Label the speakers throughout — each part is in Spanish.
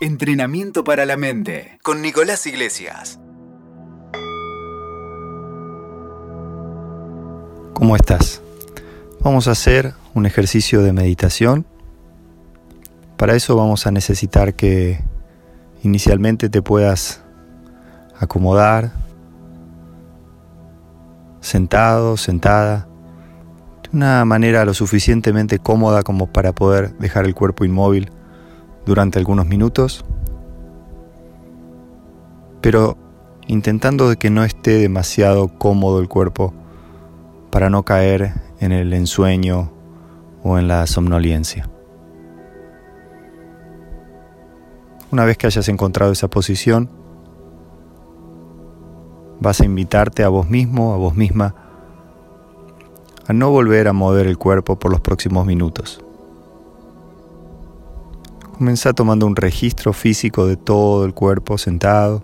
Speaker 1: Entrenamiento para la mente con Nicolás Iglesias.
Speaker 2: ¿Cómo estás? Vamos a hacer un ejercicio de meditación. Para eso vamos a necesitar que inicialmente te puedas acomodar, sentado, sentada, de una manera lo suficientemente cómoda como para poder dejar el cuerpo inmóvil durante algunos minutos, pero intentando que no esté demasiado cómodo el cuerpo para no caer en el ensueño o en la somnolencia. Una vez que hayas encontrado esa posición, vas a invitarte a vos mismo, a vos misma, a no volver a mover el cuerpo por los próximos minutos. Comienza tomando un registro físico de todo el cuerpo sentado,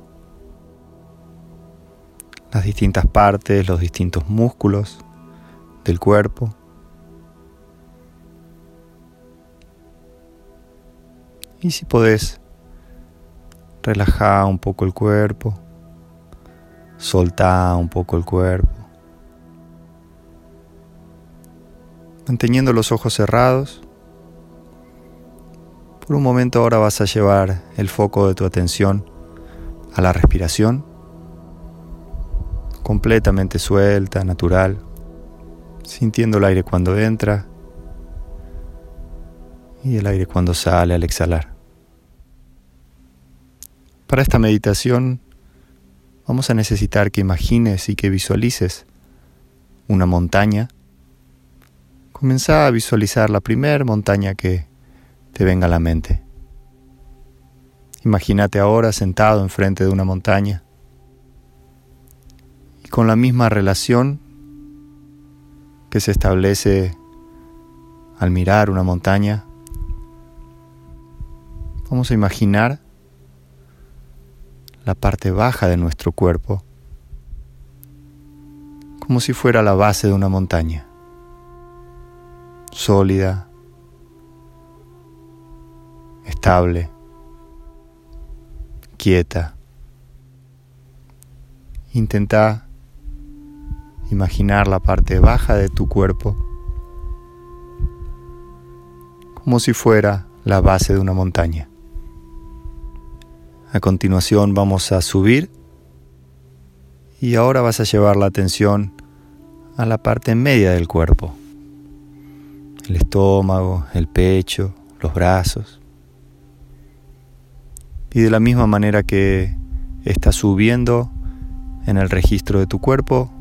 Speaker 2: las distintas partes, los distintos músculos del cuerpo. Y si podés, relaja un poco el cuerpo, solta un poco el cuerpo, manteniendo los ojos cerrados. Por un momento ahora vas a llevar el foco de tu atención a la respiración, completamente suelta, natural, sintiendo el aire cuando entra y el aire cuando sale al exhalar. Para esta meditación vamos a necesitar que imagines y que visualices una montaña. Comenzá a visualizar la primera montaña que te venga a la mente. Imagínate ahora sentado enfrente de una montaña y con la misma relación que se establece al mirar una montaña, vamos a imaginar la parte baja de nuestro cuerpo como si fuera la base de una montaña, sólida, estable, quieta. Intenta imaginar la parte baja de tu cuerpo como si fuera la base de una montaña. A continuación vamos a subir y ahora vas a llevar la atención a la parte media del cuerpo, el estómago, el pecho, los brazos. Y de la misma manera que estás subiendo en el registro de tu cuerpo,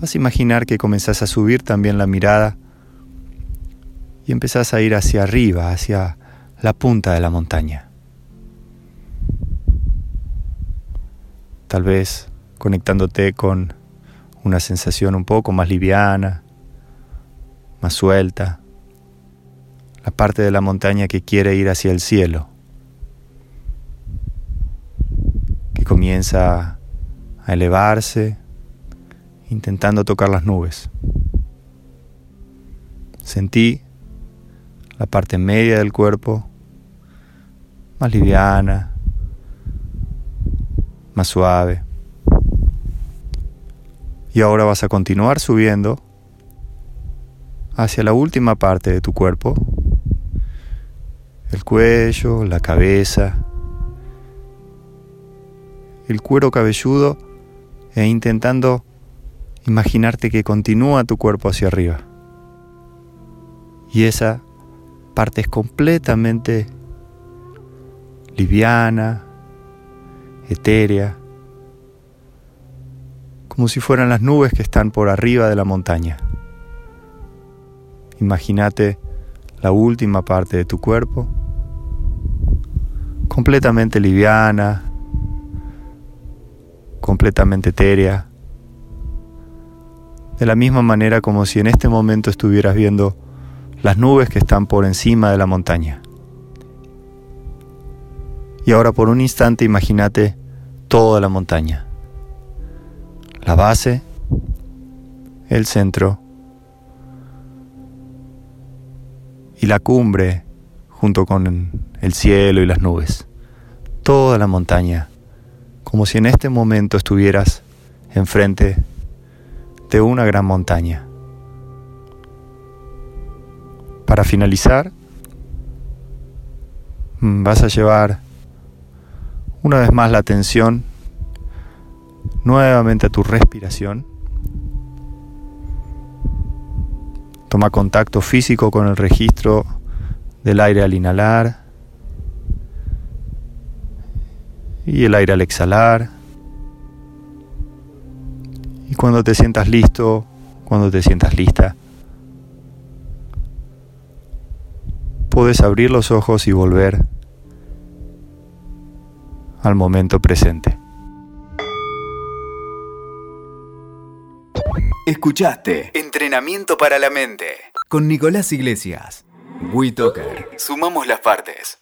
Speaker 2: vas a imaginar que comenzás a subir también la mirada y empezás a ir hacia arriba, hacia la punta de la montaña. Tal vez conectándote con una sensación un poco más liviana, más suelta, la parte de la montaña que quiere ir hacia el cielo. Comienza a elevarse, intentando tocar las nubes. Sentí la parte media del cuerpo más liviana, más suave. Y ahora vas a continuar subiendo hacia la última parte de tu cuerpo, el cuello, la cabeza, el cuero cabelludo e intentando imaginarte que continúa tu cuerpo hacia arriba. Y esa parte es completamente liviana, etérea, como si fueran las nubes que están por arriba de la montaña. Imagínate la última parte de tu cuerpo, completamente liviana, completamente etérea, de la misma manera como si en este momento estuvieras viendo las nubes que están por encima de la montaña. Y ahora por un instante imagínate toda la montaña, la base, el centro y la cumbre junto con el cielo y las nubes. toda la montaña, como si en este momento estuvieras enfrente de una gran montaña. Para finalizar, mm, vas a llevar una vez más la atención nuevamente a tu respiración. Toma contacto físico con el registro del aire al inhalar y el aire al exhalar. Y cuando te sientas listo, cuando te sientas lista, puedes abrir los ojos y volver al momento presente.
Speaker 1: Escuchaste Entrenamiento para la Mente con Nicolás Iglesias. WeToker. Sumamos las partes.